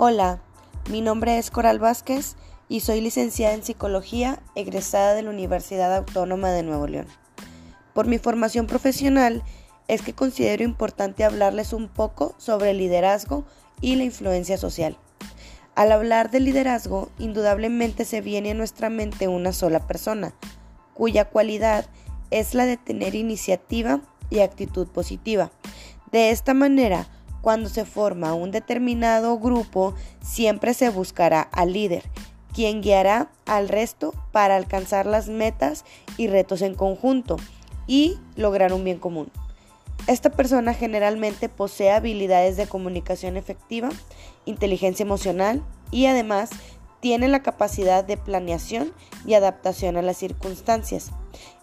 Hola, mi nombre es Coral Vázquez y soy licenciada en Psicología egresada de la Universidad Autónoma de Nuevo León. Por mi formación profesional es que considero importante hablarles un poco sobre el liderazgo y la influencia social. Al hablar de liderazgo, indudablemente se viene a nuestra mente una sola persona, cuya cualidad es la de tener iniciativa y actitud positiva. De esta manera, cuando se forma un determinado grupo, siempre se buscará al líder, quien guiará al resto para alcanzar las metas y retos en conjunto y lograr un bien común. Esta persona generalmente posee habilidades de comunicación efectiva, inteligencia emocional y además tiene la capacidad de planeación y adaptación a las circunstancias.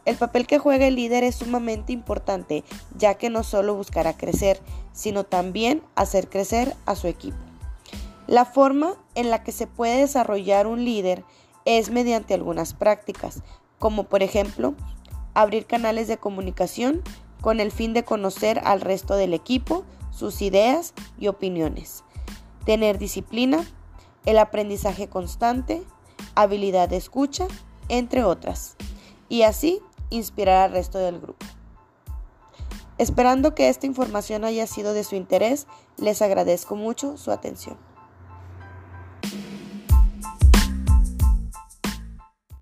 El papel que juega el líder es sumamente importante, ya que no solo buscará crecer, sino también hacer crecer a su equipo. La forma en la que se puede desarrollar un líder es mediante algunas prácticas, como por ejemplo abrir canales de comunicación con el fin de conocer al resto del equipo, sus ideas y opiniones, tener disciplina, el aprendizaje constante, habilidad de escucha, entre otras, y así inspirar al resto del grupo. Esperando que esta información haya sido de su interés, les agradezco mucho su atención.